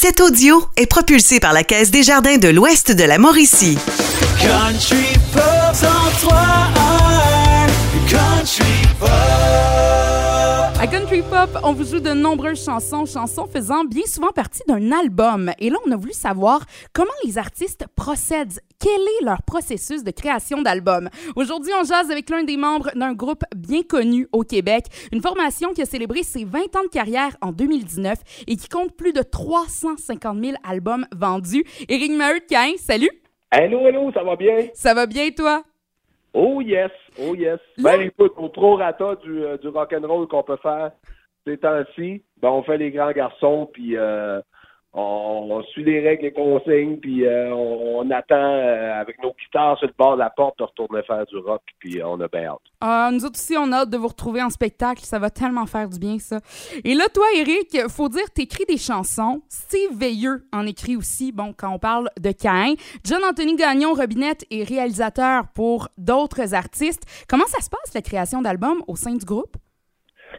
Cet audio est propulsé par la Caisse des Jardins de l'Ouest de la Mauricie. Country Pop 103 Country Pop À Country Pop, on vous joue de nombreuses chansons, chansons faisant bien souvent partie d'un album. Et là, on a voulu savoir comment les artistes procèdent. Quel est leur processus de création d'album? Aujourd'hui, on jase avec l'un des membres d'un groupe bien connu au Québec, une formation qui a célébré ses 20 ans de carrière en 2019 et qui compte plus de 350 000 albums vendus. Éric Maheu salut! Hello, hello, ça va bien? Ça va bien, toi? Oh yes, oh yes. Ben écoute, au prorata du, euh, du rock'n'roll qu'on peut faire ces temps-ci, ben on fait les grands garçons, puis euh, on, on suit les règles et consignes, puis euh, on, on attend euh, avec nos guitares sur le bord de la porte de retourner faire du rock, puis on a bien hâte. Ah, nous autres aussi, on a hâte de vous retrouver en spectacle. Ça va tellement faire du bien, ça. Et là, toi, Eric, faut dire, t'écris des chansons. Steve Veilleux en écrit aussi, bon, quand on parle de Cain. John Anthony Gagnon Robinette est réalisateur pour d'autres artistes. Comment ça se passe, la création d'albums au sein du groupe?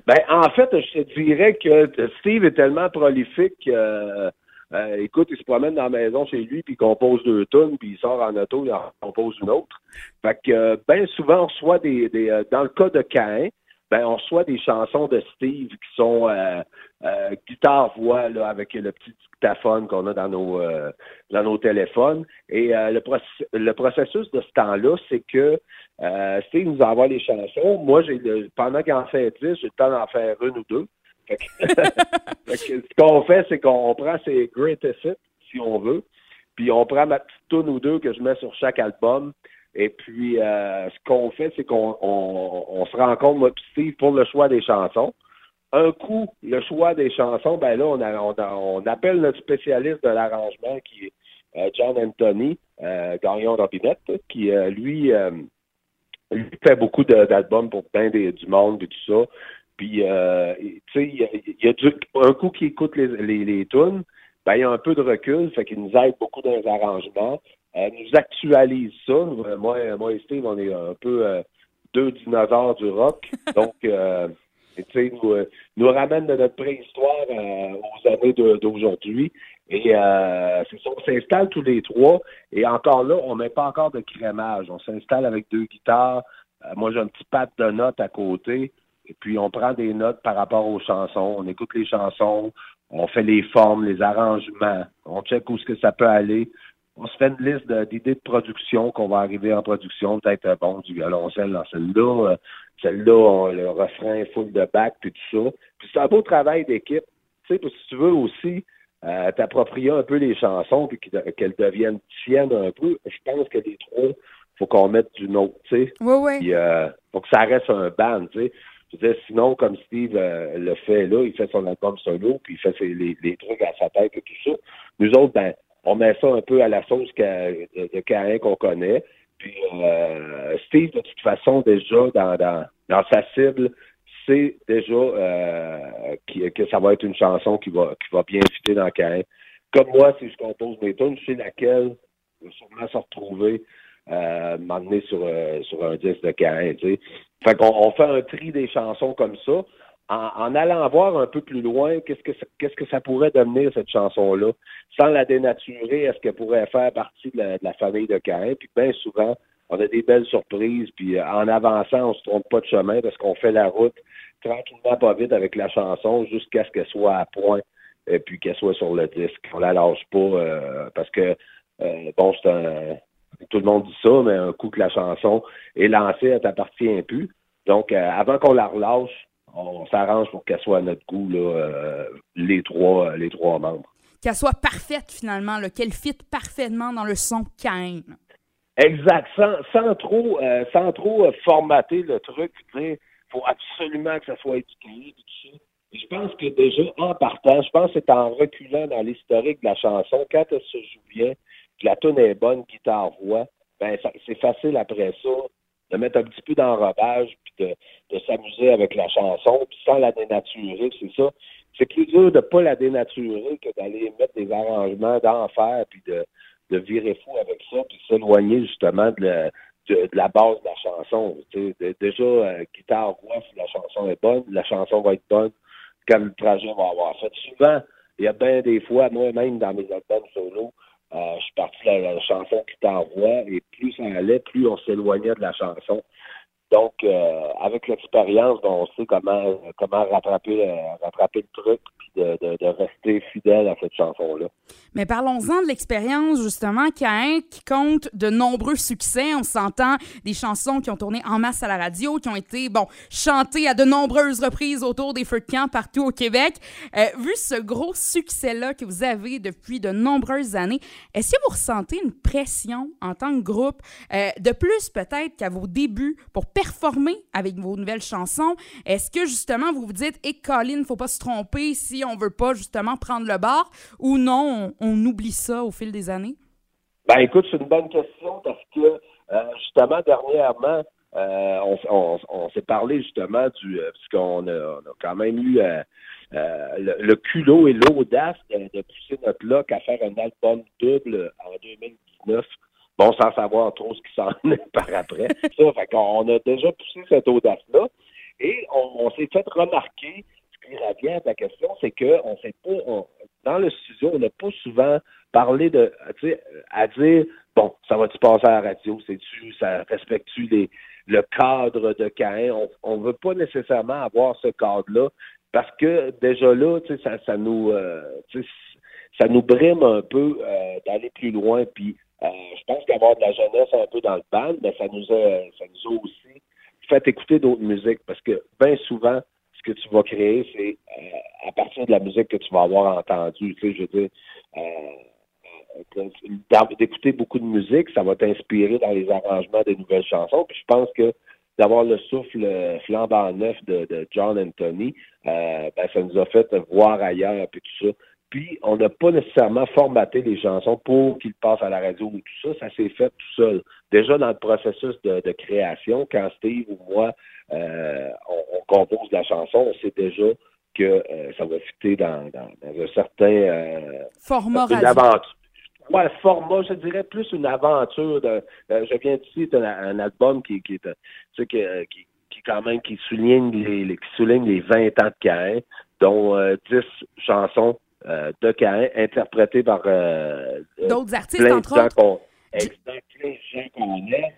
Ben, en fait, je te dirais que Steve est tellement prolifique. euh, euh, écoute, il se promène dans la maison chez lui, puis il compose deux tonnes, puis il sort en auto, il en compose une autre. Fait que, euh, ben souvent, on reçoit des, des euh, dans le cas de Cain, ben on reçoit des chansons de Steve qui sont euh, euh, guitare-voix, là, avec le petit dictaphone qu'on a dans nos dans nos téléphones. Et le, le processus de ce temps-là, c'est que Steve nous envoie les chansons. Moi, j'ai pendant qu'il en fait 10, j'ai le temps d'en faire une ou deux. Ce qu'on fait, c'est qu'on prend ses greatest hits, si on veut, puis on prend ma petite tune ou deux que je mets sur chaque album. Et puis, euh, ce qu'on fait, c'est qu'on on, on se rencontre, moi pour le choix des chansons. Un coup, le choix des chansons, ben là, on, appelle notre spécialiste de l'arrangement, qui est euh, John Anthony, euh, Gagnon Robinette, qui, euh, lui, fait beaucoup d'albums pour plein du monde et tout ça. Puis, euh, tu sais, il y a, il y a du- un coup qui écoute les, les, les tunes, ben, il y a un peu de recul, fait qu'il nous aide beaucoup dans les arrangements. Euh, nous actualise ça. Euh, moi, moi et Steve, on est un peu euh, deux dinosaures du rock. Donc, euh, tu sais, nous, nous ramène de notre préhistoire euh, aux années d'aujourd'hui. Et euh, c'est ça, on s'installe tous les trois. Et encore là, on met pas encore de crémage. On s'installe avec deux guitares. Moi, j'ai un petit pad de notes à côté. Et puis, on prend des notes par rapport aux chansons. On écoute les chansons. On fait les formes, les arrangements. On check où est-ce que ça peut aller. On se fait une liste d'idées de production qu'on va arriver en production. Peut-être, euh, bon, du violoncelle dans celle-là. euh, celle-là, le refrain full de back, puis tout ça. Puis c'est un beau travail d'équipe. Tu sais, parce que si tu veux aussi euh, t'approprier un peu les chansons puis qu'elles qu'elles deviennent tiennes un peu, je pense que les trois, faut qu'on mette du nôtre, tu sais. Oui, oui. Puis, euh, faut que ça reste un band, tu sais. Je veux sinon, comme Steve euh, le fait là, il fait son album solo, puis il fait ses- les, les trucs à sa tête et tout ça. Nous autres, ben, on met ça un peu à la sauce de, Caïn qu'on connaît. Puis euh, Steve, de toute façon, déjà, dans, dans, dans sa cible, c'est déjà euh, que ça va être une chanson qui va, qui va bien fitter dans Caïn. Comme moi, si je compose mes tunes, je sais laquelle va sûrement se retrouver euh, m'emmener sur, euh, sur un disque de Caïn, tu sais. Fait qu'on on fait un tri des chansons comme ça. En, en allant voir un peu plus loin, qu'est-ce que ça, qu'est-ce que ça pourrait devenir, cette chanson-là, sans la dénaturer, est-ce qu'elle pourrait faire partie de la, de la famille de Caïn? Puis bien souvent, on a des belles surprises, puis euh, en avançant, on se trompe pas de chemin parce qu'on fait la route tranquillement, pas vite avec la chanson jusqu'à ce qu'elle soit à point et puis qu'elle soit sur le disque. On la lâche pas euh, parce que euh, bon, c'est un tout le monde dit ça, mais un coup que la chanson est lancée, elle t'appartient plus. Donc, euh, avant qu'on la relâche, on s'arrange pour qu'elle soit à notre goût, là, euh, les trois, euh, les trois membres. Qu'elle soit parfaite, finalement, qu'elle fit parfaitement dans le son Cain. Exact, sans, sans trop, euh, sans trop formater le truc, il faut absolument que ça soit éduqué, tout ça. Et je pense que déjà, en partant, je pense que c'est en reculant dans l'historique de la chanson, quand elle se joue bien, que la tune est bonne, guitare-voix, ben c'est facile après ça de mettre un petit peu d'enrobage, puis de, s'amuser avec la chanson, puis sans la dénaturer, c'est ça. C'est plus dur de pas la dénaturer que d'aller mettre des arrangements d'enfer, puis de, de virer fou avec ça, puis s'éloigner justement de la, de, la base de la chanson. Tu sais, déjà, euh, guitare, voix, si la chanson est bonne, la chanson va être bonne quand le trajet va avoir fait. Souvent, il y a bien des fois, moi-même, dans mes albums solo, je suis parti de la, chanson qui t'envoie, et plus ça allait, plus on s'éloignait de la chanson. Donc, euh, avec l'expérience, on sait comment comment rattraper, euh, rattraper le truc puis de, rester fidèle à cette chanson-là. Mais parlons-en de l'expérience, justement, Cain, qui compte de nombreux succès. On s'entend des chansons qui ont tourné en masse à la radio, qui ont été, bon, chantées à de nombreuses reprises autour des feux de camp partout au Québec. Euh, vu ce gros succès-là que vous avez depuis de nombreuses années, est-ce que vous ressentez une pression en tant que groupe, de plus peut-être qu'à vos débuts, pour performer avec vos nouvelles chansons? Est-ce que justement vous vous dites, et hey, Colin, faut pas se tromper si on veut pas justement prendre le bar ou non, on, oublie ça au fil des années? Ben écoute, c'est une bonne question parce que euh, justement, dernièrement, euh, on, s'est parlé justement du euh, parce qu'on a, quand même eu euh, le, le, culot et l'audace de, de, pousser notre loc à faire un album double en 2019. Bon, sans savoir trop ce qui s'en est par après. Ça, fait qu'on a déjà poussé cette audace-là. Et on, on s'est fait remarquer, ce qui revient à ta question, c'est qu'on sait pas, on, dans le studio, on n'a pas souvent parlé de, tu sais, à dire, bon, ça va-tu passer à la radio, c'est-tu, ça respecte-tu les, le cadre de Caen? On ne veut pas nécessairement avoir ce cadre-là parce que déjà là, tu sais, ça, ça nous, euh, ça nous brime un peu euh, d'aller plus loin. Puis, je pense qu'avoir de la jeunesse un peu dans le band, mais ça nous a, ça nous a aussi fait écouter d'autres musiques parce que bien souvent, ce que tu vas créer, c'est euh, à partir de la musique que tu vas avoir entendue. Tu sais, je veux dire, euh, d'écouter beaucoup de musique, ça va t'inspirer dans les arrangements des nouvelles chansons. Puis je pense que d'avoir le souffle flambant neuf de, John Anthony, euh, ben, ça nous a fait voir ailleurs puis tout ça. Puis on n'a pas nécessairement formaté les chansons pour qu'ils passent à la radio ou tout ça. Ça s'est fait tout seul. Déjà dans le processus de, de création, quand Steve ou moi euh, on, on, compose la chanson, on sait déjà que euh, ça va fitter dans, dans, dans, un certain euh, format une aventure. Ouais, format, je dirais plus une aventure. De, euh, je viens d'ici, c'est un, un, album qui, qui est, tu sais, qui, qui, qui, quand même qui souligne les, les, qui souligne les 20 ans de Caen, dont 10 chansons de Caen interprétées par d'autres artistes entre autres. Exactement, plein gens qu'on est.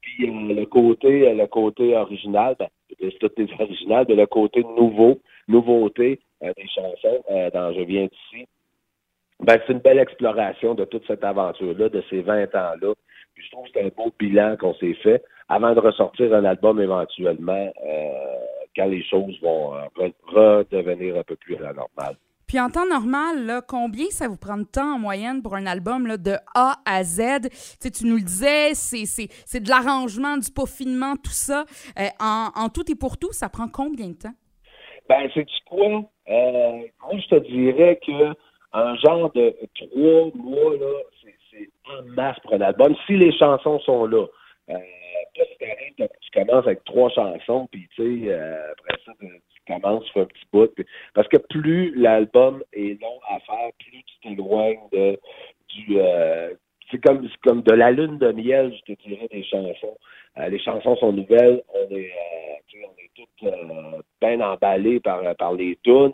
Puis euh, le côté le côté original, ben, c'est tout mais le côté nouveau, nouveauté euh, des chansons euh, dans Je viens d'ici, ben, c'est une belle exploration de toute cette aventure-là, de ces 20 ans-là. Je trouve que c'est un beau bilan qu'on s'est fait avant de ressortir un album éventuellement quand les choses vont redevenir un peu plus à la normale. Puis en temps normal, combien ça vous prend de temps en moyenne pour un album de A à Z? tu nous le disais, c'est de l'arrangement, du peaufinement, tout ça. Euh, en, tout et pour tout, ça prend combien de temps? Ben, c'est quoi? Euh, moi, je te dirais que un genre de trois mois, c'est en masse pour un album. Si les chansons sont là. Euh, tu commences avec trois chansons, puis tu sais, euh, après ça, tu commences, tu fais un petit bout. Parce que plus l'album est long à faire, plus tu t'éloignes de du euh, c'est comme comme de la lune de miel, je te dirais, des chansons. Euh, les chansons sont nouvelles, on est euh, on est toutes bien emballés par, par les tunes.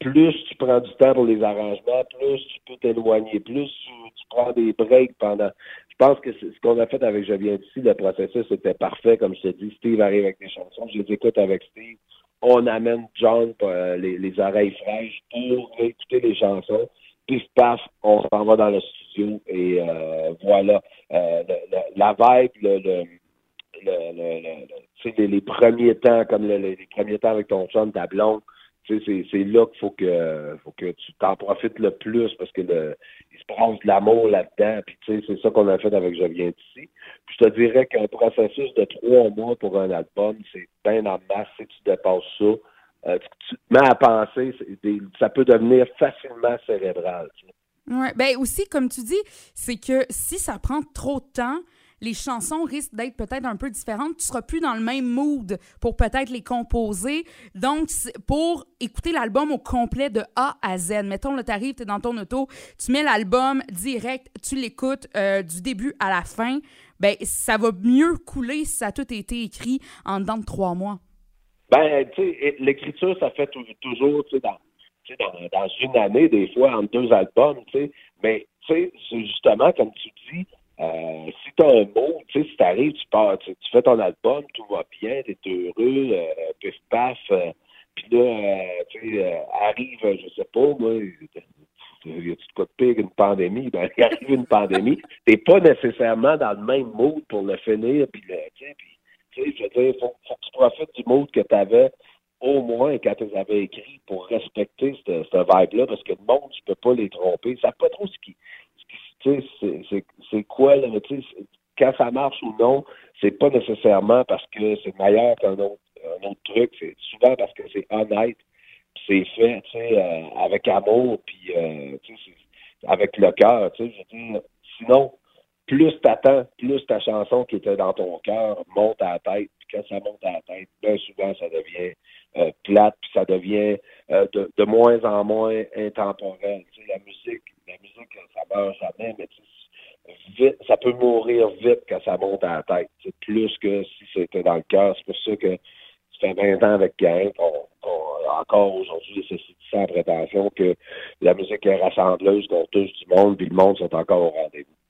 Plus tu prends du temps pour les arrangements, plus tu peux t'éloigner, plus tu, tu prends des breaks pendant je pense que ce qu'on a fait avec Je viens d'ici, le processus était parfait. Comme je te dis, Steve arrive avec des chansons, je les écoute avec Steve. On amène John euh, les, les, oreilles fraîches pour écouter les chansons. Pif paf, on s'en va dans le studio et euh, voilà. Euh, le, la vibe, le les, les, premiers temps, comme les premiers temps avec ton chum, ta blonde, c'est là qu'il faut que faut que tu t'en profites le plus parce que le, il se passe de l'amour là-dedans. Puis tu sais, c'est ça qu'on a fait avec Je viens d'ici. Puis je te dirais qu'un processus de trois mois pour un album, c'est bien en masse si tu dépasses ça. Euh, tu, te mets à penser, ça peut devenir facilement cérébral. Tu sais. Ben aussi, comme tu dis, c'est que si ça prend trop de temps, les chansons risquent d'être peut-être un peu différentes. Tu seras plus dans le même mood pour peut-être les composer. Donc, pour écouter l'album au complet de A à Z, mettons, là, t'arrives, t'es dans ton auto, tu mets l'album direct, tu l'écoutes euh, du début à la fin, ben ça va mieux couler si ça a tout été écrit en dedans de trois mois. Ben, tu sais, l'écriture, ça fait toujours, tu sais, dans une année, des fois, entre deux albums, tu sais. Mais, tu sais, c'est justement, comme tu dis, euh, si tu as un mot, tu sais, si t'arrives, tu pars, tu, fais ton album, tout va bien, t'es heureux, euh, pif paf, euh, puis là, euh, tu sais, euh, arrive, je sais pas, moi, y a-tu de quoi de pire qu'une pandémie? Ben, il arrive une pandémie, t'es pas nécessairement dans le même mood pour le finir, puis le, tu sais, tu sais, je veux dire, faut, que tu profites du mood que tu avais au moins quand tu avais écrits pour respecter ce, vibe-là, parce que le monde, tu peux pas les tromper. Savent pas trop ce qui, c'est- c'est quoi, là, quand ça marche ou non, c'est pas nécessairement parce que c'est meilleur qu'un autre, truc, c'est souvent parce que c'est honnête, c'est fait, tu sais, euh, avec amour, puis, euh, tu sais, avec le cœur, tu sais, sinon, plus t'attends, plus ta chanson qui était dans ton cœur monte à la tête. Puis quand ça monte à la tête, bien souvent, ça devient euh, plate, puis ça devient de, de moins en moins intemporel. Tu sais, la musique, la musique, ça meurt jamais, mais tu sais, vite, ça peut mourir vite quand ça monte à la tête. C'est plus que si c'était dans le cœur. C'est pour ça que ça fait 20 ans avec Gaël qu'on, qu'on- encore aujourd'hui, c'est c'est sans prétention que la musique est rassembleuse, qu'on touche du monde, puis le monde sont encore au rendez-vous.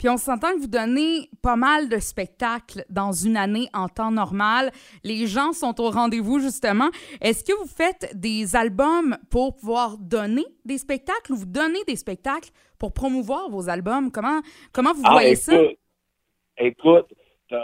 Puis on s'entend que vous donnez pas mal de spectacles dans une année en temps normal. Les gens sont au rendez-vous, justement. Est-ce que vous faites des albums pour pouvoir donner des spectacles ou vous donnez des spectacles pour promouvoir vos albums? Comment, comment vous voyez ça? Ah, écoute, tu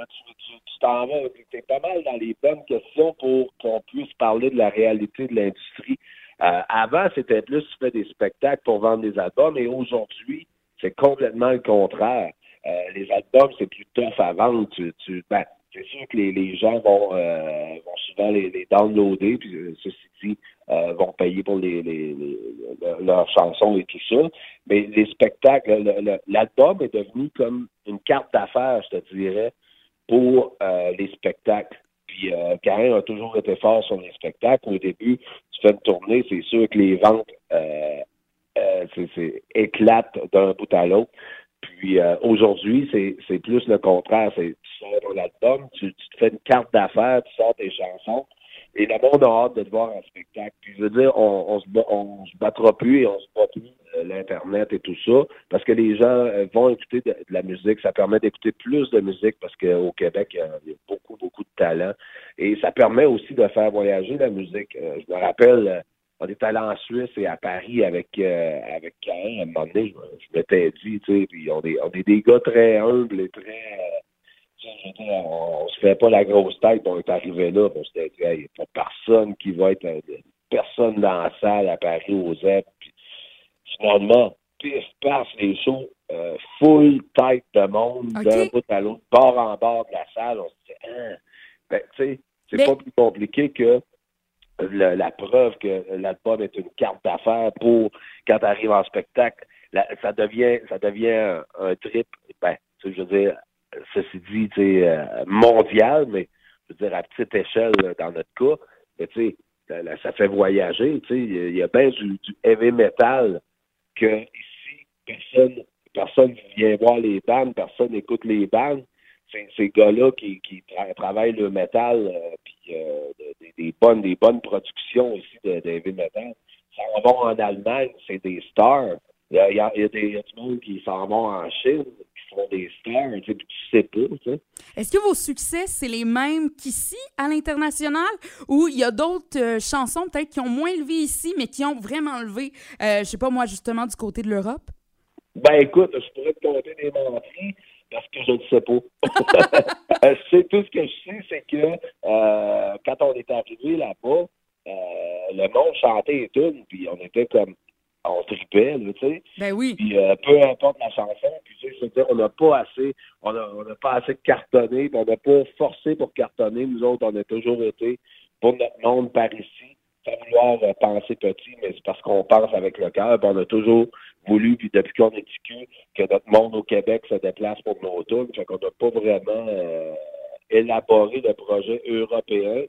t'en vas, t'es pas mal dans les bonnes questions pour qu'on puisse parler de la réalité de l'industrie. Euh, avant, c'était plus tu fais des spectacles pour vendre des albums, et aujourd'hui, c'est complètement le contraire. Euh, les albums, c'est plus tough à vendre. Tu, tu, ben, c'est sûr que les, les gens vont, euh, vont souvent les, les downloader, puis euh, ceci dit, vont payer pour les, les, les- le- leurs chansons et tout ça. Mais les spectacles, le- le- l'album est devenu comme une carte d'affaires, je te dirais, pour les spectacles. Puis Karen a toujours été fort sur les spectacles. Au début, tu fais une tournée, c'est sûr que les ventes c'est- éclatent d'un bout à l'autre. Puis euh, aujourd'hui, c'est plus le contraire. C'est tu sors ton album, tu, te fais une carte d'affaires, tu sors tes chansons, et le monde a hâte de te voir en spectacle. Puis je veux dire, on, on se on se battra plus et on se bat plus euh, l'internet et tout ça, parce que les gens euh, vont écouter de, la musique. Ça permet d'écouter plus de musique parce qu'au Québec, il y, a, il y a beaucoup, beaucoup de talent. Et ça permet aussi de faire voyager la musique. Je me rappelle. On est allé en Suisse et à Paris avec euh, avec Karen à un moment donné, je, m'étais dit, tu sais, puis on est on est des gars très humbles et très euh, on, on se fait pas la grosse tête, on est arrivé là, on s'était dit, il n'y a pas personne qui va être euh, personne dans la salle à Paris aux ZEP. Puis finalement, pif, paf, les shows, euh, full tête de monde, d'un bout à l'autre, bord en bord de la salle, on se dit, ah, ben, tu sais, c'est Mais- pas plus compliqué que le- la preuve que l'album est une carte d'affaires pour quand tu arrives en spectacle. La- ça devient ça devient un, trip, ben, je veux dire, ceci dit, euh, mondial, mais je veux dire à petite échelle dans notre cas, mais tu sais, ça, fait voyager, tu sais, il y a- bien du, du heavy metal que ici, personne personne vient voir les bandes, personne n'écoute les bandes. C'est ces gars-là qui, qui tra- travaillent le métal, euh, euh, de- des, des bonnes des bonnes productions aussi de, de heavy metal. S'en vont en Allemagne, c'est des stars. Il y a, il y a- des, il y a du monde qui s'en vont en Chine, qui sont des stars, tu sais, puis tu sais pas, tu sais. Est-ce que vos succès, c'est les mêmes qu'ici, à l'international, ou il y a d'autres euh, chansons peut-être qui ont moins levé ici, mais qui ont vraiment levé, euh, je sais pas moi, justement, du côté de l'Europe? Ben écoute, je pourrais te compter des menteries parce que je ne sais pas. C'est tout ce que je sais, c'est que euh, quand on est arrivé là-bas, euh, le monde chantait et tout, puis on était comme on tripait, tu sais. Ben oui. Puis euh, peu importe la chanson, puis tu sais, on n'a pas assez, on a, on n'a pas assez cartonné, puis on n'a pas forcé pour cartonner. Nous autres, on a toujours été pour notre monde par ici, sans vouloir penser petit, mais c'est parce qu'on pense avec le cœur, puis on a toujours voulu, puis depuis qu'on cul, que notre monde au Québec se déplace pour nos tours. Fait qu'on n'a pas vraiment euh, élaboré le projet européen.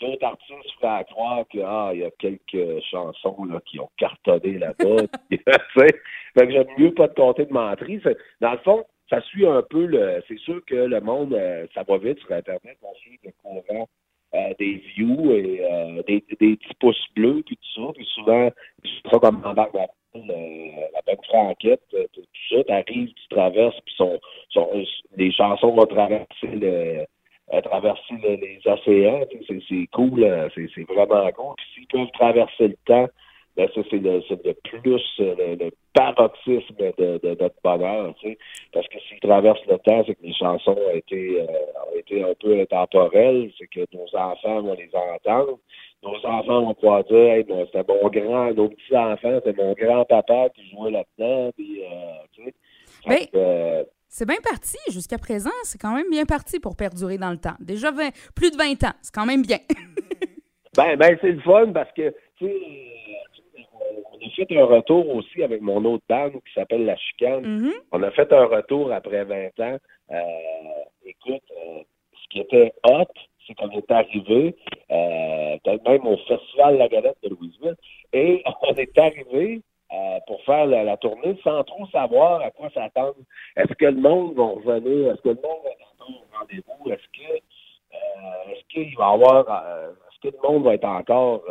D'autres artistes à croire que ah, il y a quelques chansons là, qui ont cartonné là-bas. Fait que j'aime mieux pas te compter de. C'est- Dans le fond, ça suit un peu le. C'est sûr que le monde, euh, ça va vite sur Internet, on suit le courant euh, des views et des, des petits pouces bleus, puis tout ça. Puis souvent, c'est ça comme euh, la peine franquette, euh, tout ça, t'arrives, tu traverses, puis son, son, les chansons vont traverser le euh, traverser le- les océans, c'est cool, euh, c'est c'est vraiment cool. Puis s'ils peuvent traverser le temps, ben ça c'est le, c'est le plus euh, le, le paroxysme de, de notre bonheur, tu sais. Parce que s'ils traversent le temps, c'est que les chansons ont été, euh, ont été un peu intemporelles, c'est que nos enfants vont les entendre. Nos enfants vont pouvoir dire hey, c'était mon grand, nos petits enfants, c'était mon grand-papa qui jouait là-dedans, puis euh, tu sais. Fait que, C'est bien parti jusqu'à présent. C'est quand même bien parti pour perdurer dans le temps. Déjà 20 plus de 20 ans. C'est quand même bien. Ben, ben c'est le fun parce que, tu sais, fait un retour aussi avec mon autre band qui s'appelle La Chicane. Mhm. On a fait un retour après 20 ans. Euh, écoute, euh, ce qui était hot, c'est qu'on est arrivé, euh, peut-être même au Festival La Galette de Louisville, et on est arrivé euh, pour faire la, la tournée sans trop savoir à quoi s'attendre. Est-ce que le monde va revenir? Est-ce que le monde va encore au rendez-vous? Est-ce que euh, est-ce qu'il va y avoir euh, est-ce que le monde va être encore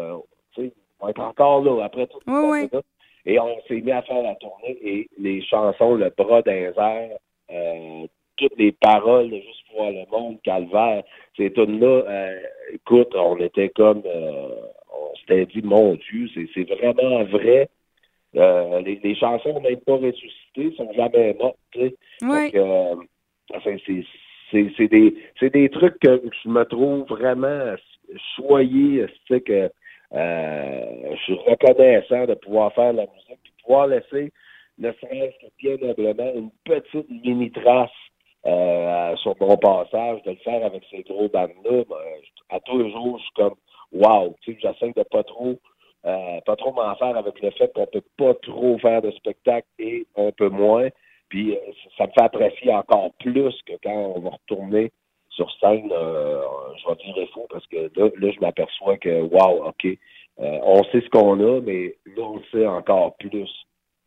va être encore là après tout Oui, oui. Et on s'est mis à faire la tournée et les chansons, le bras d'un euh, toutes les paroles Juste pour le monde, Calvaire, ces tunes-là, euh, écoute, on était comme euh, on s'était dit, mon Dieu, c'est, vraiment vrai. Euh, les, les chansons n'ont même pas ressuscité, sont jamais mortes, tu sais. Oui. Que, euh, enfin, c'est, c'est, c'est des, c'est des trucs que je me trouve vraiment choyé, tu sais, que je suis reconnaissant de pouvoir faire la musique, puis pouvoir laisser, ne serait-ce que bien humblement, une petite mini-trace euh, sur mon passage, de le faire avec ces gros bandes-là. ben, à tous les jours, je suis comme, wow, tu sais, j'essaie de pas trop euh, pas trop m'en faire avec le fait qu'on peut pas trop faire de spectacle et un peu moins. Puis euh, ça me fait apprécier encore plus que quand on va retourner sur scène, euh, je vais dire faux parce que là, je m'aperçois que wow, ok, euh, on sait ce qu'on a, mais là on le sait encore plus.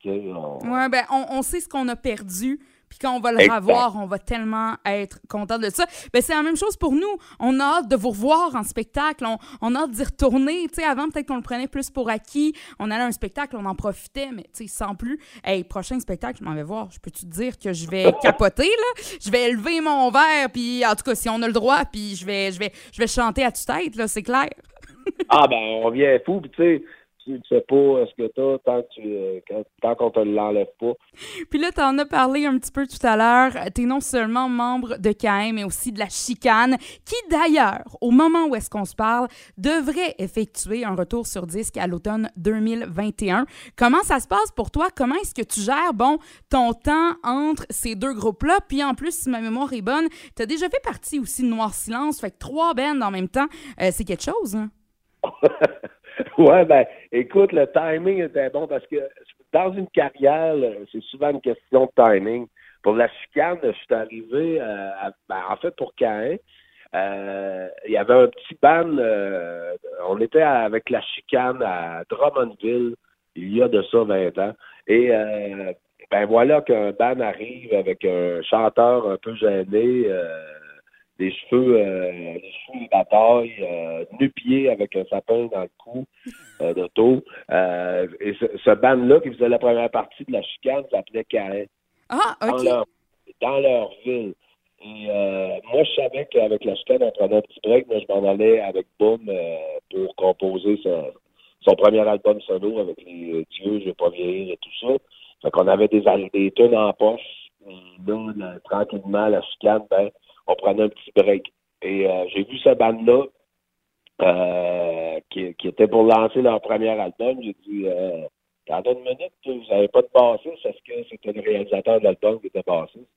On- Ouais, ben, on, on sait ce qu'on a perdu. Puis quand on va le Exact. revoir, on va tellement être content de ça. Ben, c'est la même chose pour nous. On a hâte de vous revoir en spectacle. On, on a hâte d'y retourner. Tu sais, avant, peut-être qu'on le prenait plus pour acquis. On allait à un spectacle, on en profitait, mais tu sais, sans plus. Hey, prochain spectacle, je m'en vais voir. Je peux-tu te dire que je vais capoter, là? Je vais lever mon verre, puis en tout cas, si on a le droit, puis je vais, je vais, je vais chanter à tue-tête, là, c'est clair. Ah ben on vient fou, puis tu sais, tu ne sais pas euh, ce que t'as tant que tu euh, quand- tant qu'on te l'enlève pas. Puis là, tu en as parlé un petit peu tout à l'heure. Tu es non seulement membre de KM, mais aussi de la Chicane, qui d'ailleurs, au moment où est-ce qu'on se parle, devrait effectuer un retour sur disque à l'automne 2021. Comment ça se passe pour toi? Comment est-ce que tu gères, bon, ton temps entre ces deux groupes-là? Puis en plus, si ma mémoire est bonne, tu as déjà fait partie aussi de Noir Silence, fait que trois bands en même temps, euh, c'est quelque chose, hein? ouais, ben, écoute, le timing était bon parce que dans une carrière, c'est souvent une question de timing. Pour la chicane, je suis arrivé, euh, à- ben, en fait, pour Caen, euh, il y avait un petit ban, euh, on était avec la chicane à Drummondville, il y a de ça 20 ans. Et ben voilà qu'un ban arrive avec un chanteur un peu gêné, des cheveux, euh, des cheveux de bataille, euh, nu-pied avec un sapin dans le cou euh, d'auto. Euh, et ce, ce band-là qui faisait la première partie de la chicane s'appelait Caen Ah, dans, OK. leur, dans leur ville. Et euh, moi, je savais qu'avec la chicane, on prenait un petit break. Moi, je m'en allais avec Boom pour composer son, son premier album solo avec les Dieux, je vais pas vieillir et tout ça. Fait qu'on avait des, tunes en poche. Et là, là, tranquillement, la chicane, ben, on prenait un petit break. Et euh, j'ai vu ce band-là euh, qui, qui était pour lancer leur premier album. J'ai dit, euh, dans une minute, vous n'avez pas de bassiste, est-ce que c'était le réalisateur de l'album qui était bassiste?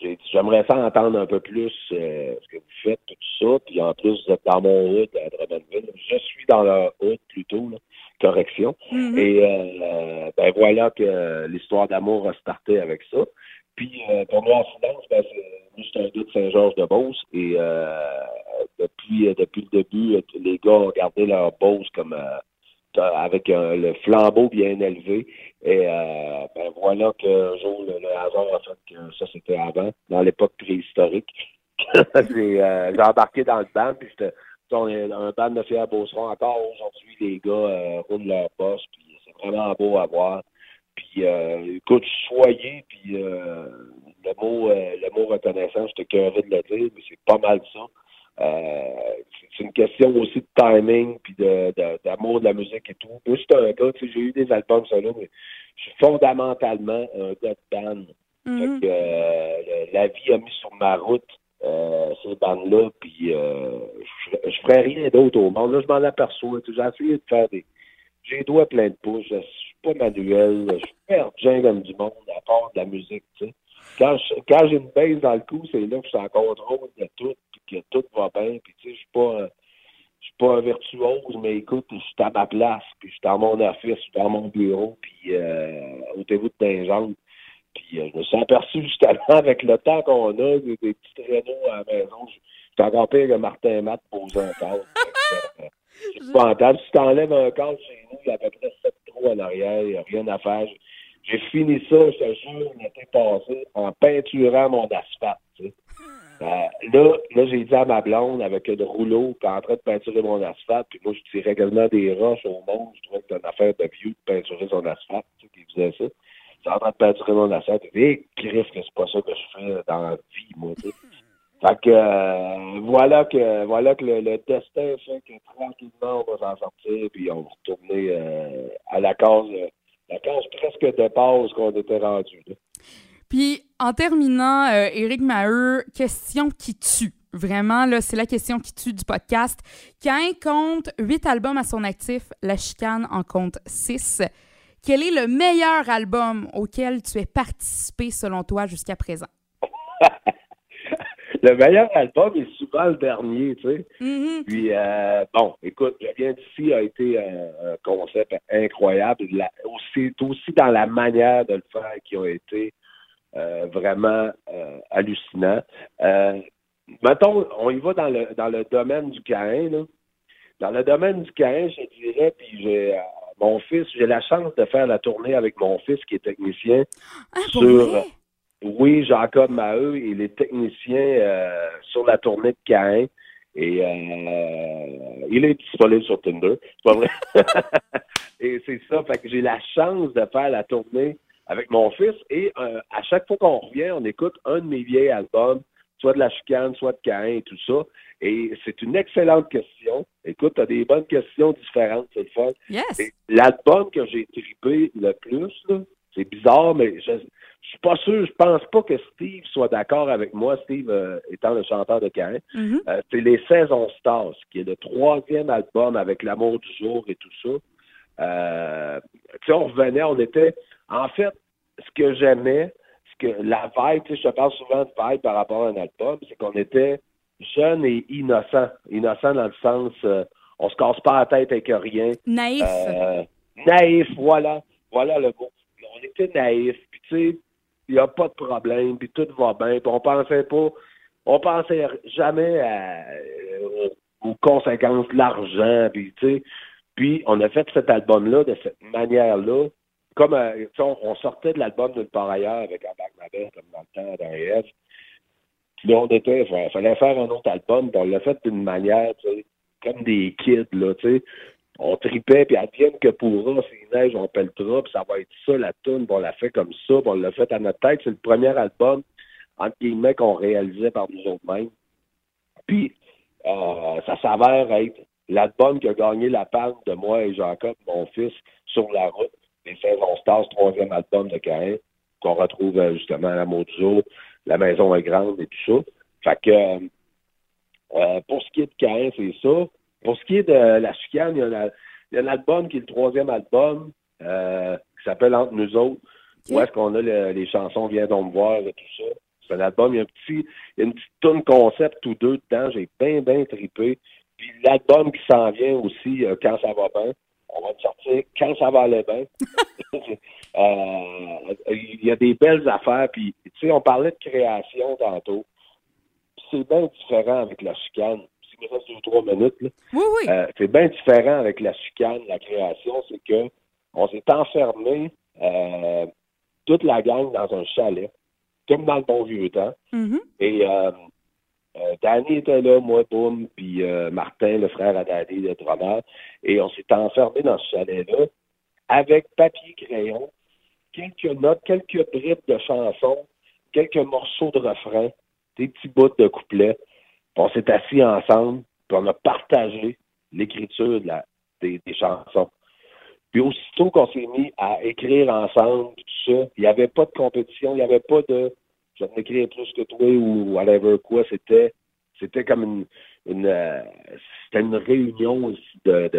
J'ai dit, j'aimerais ça entendre un peu plus euh, ce que vous faites, tout ça. Puis en plus, vous êtes dans mon hood à Drummondville. Je suis dans leur hood plutôt, là. correction. Mhm. Et euh, ben voilà que l'histoire d'amour a starté avec ça. Puis euh, pour moi, en finance, ben, un gars de Saint-Georges-de-Beauce et euh, depuis, euh, depuis le début, euh, les gars ont gardé leur Beauce comme avec le flambeau bien élevé. Et ben voilà qu'un jour, le, hasard a fait que ça, c'était avant, dans l'époque préhistorique. j'ai, embarqué dans le banc, puis j'étais un band de fiers Beauceron. Encore aujourd'hui, les gars roulent leur boss, puis c'est vraiment beau à voir. Puis, euh, écoute, soyez, puis euh, le mot euh, le mot reconnaissant, j'étais curieux de le dire, mais c'est pas mal ça. Euh, c'est- c'est une question aussi de timing, puis de, de- d'amour de la musique et tout. Moi, suis un gars, tu sais, j'ai eu des albums solo, mais je suis fondamentalement un gars de band. Mhm. Fait que, euh, la vie a mis sur ma route euh, ces bandes-là, puis euh, je, je ferais rien d'autre au monde. Là, je m'en aperçois. J'ai essayé de faire des. J'ai les doigts pleins de pouces. Je pas manuel. Je suis perdien comme du monde, à part de la musique, tu sais. Quand je- quand j'ai une baisse dans le cou, c'est là que je suis en contrôle de tout, puis que tout va bien, puis tu sais, je suis pas. euh, je suis pas un virtuose, mais écoute, je suis à ma place, puis je suis dans mon office, je suis dans mon bureau, puis euh, au dévout de Dingembre. Puis euh, je me suis aperçu justement avec le temps qu'on a, des, des petits traîneaux à la maison. Je suis encore pire que Martin Matt posant un cadre. C'est épouvantable. Si tu enlèves un cadre chez nous, il y a à peu près en arrière, il n'y a rien à faire. J'ai fini ça, je te jure, l'été passé, en peinturant mon asphalte. tu sais. Euh, là, là j'ai dit à ma blonde avec le rouleau, puis en train de peinturer mon asphalte, puis moi, je tirais quasiment des roches au monde. Je trouvais que c'était une affaire de vieux de peinturer son asphalte, tu sais, qui faisait ça. J'étais en train de peinturer mon asphalte. Dis, hé, crif, que c'est pas ça que je fais dans la vie, moi, tu sais. Fait que, euh, voilà que, voilà que le, le destin fait que tranquillement, on va s'en sortir, puis on va retourner euh, à la case, la case presque de base qu'on était rendu. Puis, en terminant, euh, Éric Maheu, question qui tue. Vraiment, là, c'est la question qui tue du podcast. Cain compte huit albums à son actif, La Chicane en compte six. Quel est le meilleur album auquel tu as participé, selon toi, jusqu'à présent? Le meilleur album est souvent le dernier, tu sais. Mhm. Puis, euh, bon, écoute, Je viens d'ici a été un, un concept incroyable. La- aussi, aussi dans la manière de le faire qui a été euh, vraiment euh, hallucinant. Euh, mettons, on y va dans le, dans le domaine du Caïn, là. Dans le domaine du Caïn, je dirais, puis j'ai euh, mon fils, j'ai la chance de faire la tournée avec mon fils qui est technicien. Ah, Sur-? Oui, Jacob Maheu, il est technicien euh, sur la tournée de Caïn. Et euh, il est disponible sur Tinder. C'est pas vrai? et c'est ça. Fait que j'ai la chance de faire la tournée avec mon fils. Et euh, à chaque fois qu'on revient, on écoute un de mes vieils albums, soit de la chicane, soit de Caïn et tout ça. Et c'est une excellente question. Écoute, tu as des bonnes questions différentes, c'est le fun. Yes! L'album que j'ai trippé le plus, là, c'est bizarre, mais je, je suis pas sûr, je pense pas que Steve soit d'accord avec moi, Steve euh, étant le chanteur de Cain. Mhm. Euh, c'est Les Saisons Stars, qui est le troisième album avec L'amour du jour et tout ça. Euh, tu sais, on revenait, on était. En fait, ce que j'aimais, ce que la vibe, tu sais, je te parle souvent de vibe par rapport à un album, c'est qu'on était jeunes et innocents. Innocents dans le sens, euh, on se casse pas la tête avec rien. Naïf. Euh, naïf, voilà. Voilà le mot. On était naïf, puis tu sais, il n'y a pas de problème, puis tout va bien, puis on pensait pas, on pensait jamais euh, aux, conséquences de l'argent, puis tu sais, puis on a fait cet album-là de cette manière-là, comme euh, on, sortait de l'album de part ailleurs avec Embarque ma belle, comme dans le temps dans les Puis on était, il fallait faire un autre album, puis on l'a fait d'une manière, tu sais, comme des kids, là, tu sais on tripait, puis advienne que pourra, s'il neige, on pelletera, puis ça va être ça, la tune, on l'a fait comme ça, on l'a fait à notre tête. C'est le premier album, entre guillemets, qu'on réalisait par nous autres mêmes. Puis, euh, ça s'avère être l'album qui a gagné la palme de moi et Jacob, mon fils, sur la route, les Saisons Stars, troisième album de Caïn, qu'on retrouve euh, justement à la jour, La Maison est grande et tout ça. Fait que, euh, pour ce qui est de Caïn, c'est ça. Pour ce qui est de la chicane, il y a, la- il y a l'album qui est le troisième album, euh, qui s'appelle Entre nous autres, où est-ce qu'on a le- les chansons Viens donc me voir et tout ça. C'est un album, il y a un petit, il y a une petite tune concept ou deux dedans, j'ai bien, bien trippé. Puis l'album qui s'en vient aussi, euh, quand ça va bien, on va le sortir quand ça va aller bien. Euh, il y a des belles affaires, puis tu sais, on parlait de création tantôt. C'est bien différent avec la chicane. S'il me reste deux, trois minutes, là. Oui, oui. Euh, c'est bien différent avec la chicane, la création, c'est que on s'est enfermé euh, toute la gang dans un chalet, comme dans le bon vieux temps. Mhm. Et euh, Danny était là, moi, boum, puis Martin, le frère à Danny, le drummer. Et on s'est enfermé dans ce chalet-là avec papier crayon, quelques notes, quelques bribes de chansons, quelques morceaux de refrain, des petits bouts de couplets. On s'est assis ensemble, puis on a partagé l'écriture des, chansons. Puis aussitôt qu'on s'est mis à écrire ensemble, tout ça, il n'y avait pas de compétition, il n'y avait pas de je vais t'écrire plus que toi ou whatever quoi. C'était c'était comme une, euh, c'était une réunion aussi de,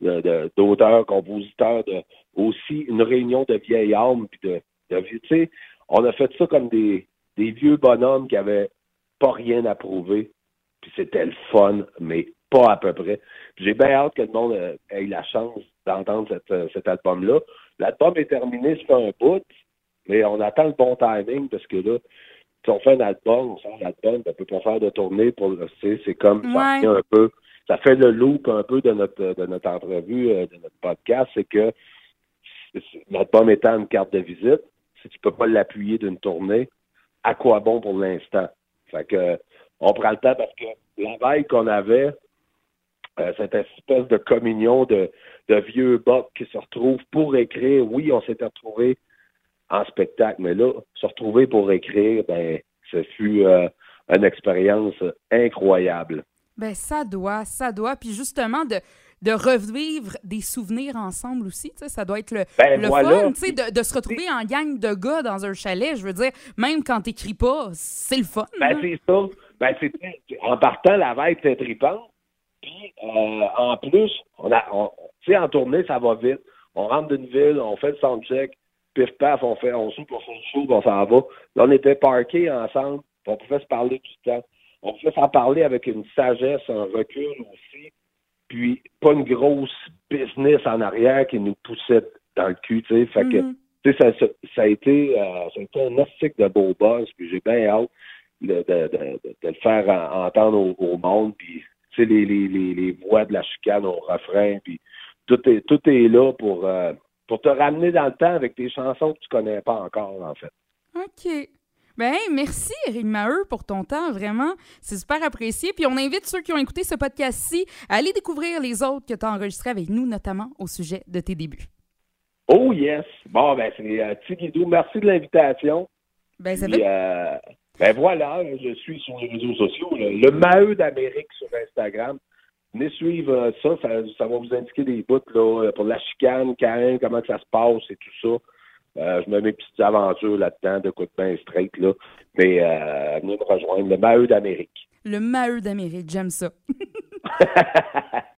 de, de- d'auteurs, compositeurs, de, aussi une réunion de vieilles âmes puis de. Tu sais, on a fait ça comme des, des vieux bonhommes qui avaient pas rien à prouver. Puis c'était le fun, mais pas à peu près. J'ai bien hâte que le monde euh, ait la chance d'entendre cette, euh, cet album-là. L'album est terminé, ça fait un bout, mais on attend le bon timing parce que là, si on fait un album, on sort l'album, on peut pas faire de tournée pour le c'est comme ça Ouais. un peu. Ça fait le loop un peu de notre de notre entrevue, euh, de notre podcast, c'est que l'album étant une carte de visite, si tu peux pas l'appuyer d'une tournée, à quoi bon pour l'instant? Fait que on prend le temps parce que la veille qu'on avait, euh, cette espèce de communion de, de vieux bocs qui se retrouvent pour écrire. Oui, on s'était retrouvés en spectacle, mais là, se retrouver pour écrire, ben, ce fut euh, une expérience incroyable. Ben, ça doit, ça doit. Puis justement, de, de revivre des souvenirs ensemble aussi, ça doit être le, Ben, le voilà. fun, tu sais, de, de se retrouver en gang de gars dans un chalet. Je veux dire, même quand t'écris pas, c'est le fun. Ben, c'est ça. Ben, c'est en partant, la veille était tripante. Puis, euh, en plus, on a, on- tu sais, en tournée, ça va vite. On rentre d'une ville, on fait le soundcheck, pif paf, on fait, on soupe, on fait le show, on s'en va. Là, on était parqués ensemble, puis on pouvait se parler tout le temps. On pouvait s'en parler avec une sagesse, un recul aussi, puis pas une grosse business en arrière qui nous poussait dans le cul, tu sais. Fait que, tu sais, ça, ça, ça a été, euh, ça a été un astic de beau buzz, puis j'ai bien hâte de, de, de, de- de le faire en- entendre au, au monde, puis tu sais, les, les, les, les voix de la chicane au refrain, puis tout est, tout est là pour, euh, pour te ramener dans le temps avec des chansons que tu connais pas encore, en fait. OK. Ben, merci, Eric Maheu, pour ton temps, vraiment. C'est super apprécié. Puis on invite ceux qui ont écouté ce podcast-ci à aller découvrir les autres que tu as enregistrés avec nous, notamment au sujet de tes débuts. Oh yes! Bon, ben c'est euh, Tigidou, merci de l'invitation. Ben, ça Puis, fait... euh, ben voilà, je suis sur les réseaux sociaux, le, le Maheu d'Amérique sur Instagram. Venez suivre euh, ça, ça, ça va vous indiquer des bouts là, pour la chicane, Karen, comment que ça se passe et tout ça. Euh, je me mets mes petites aventures là-dedans, de coup de pain straight, là. Mais euh, venez me rejoindre, le Maheu d'Amérique. Le Maheu d'Amérique, j'aime ça.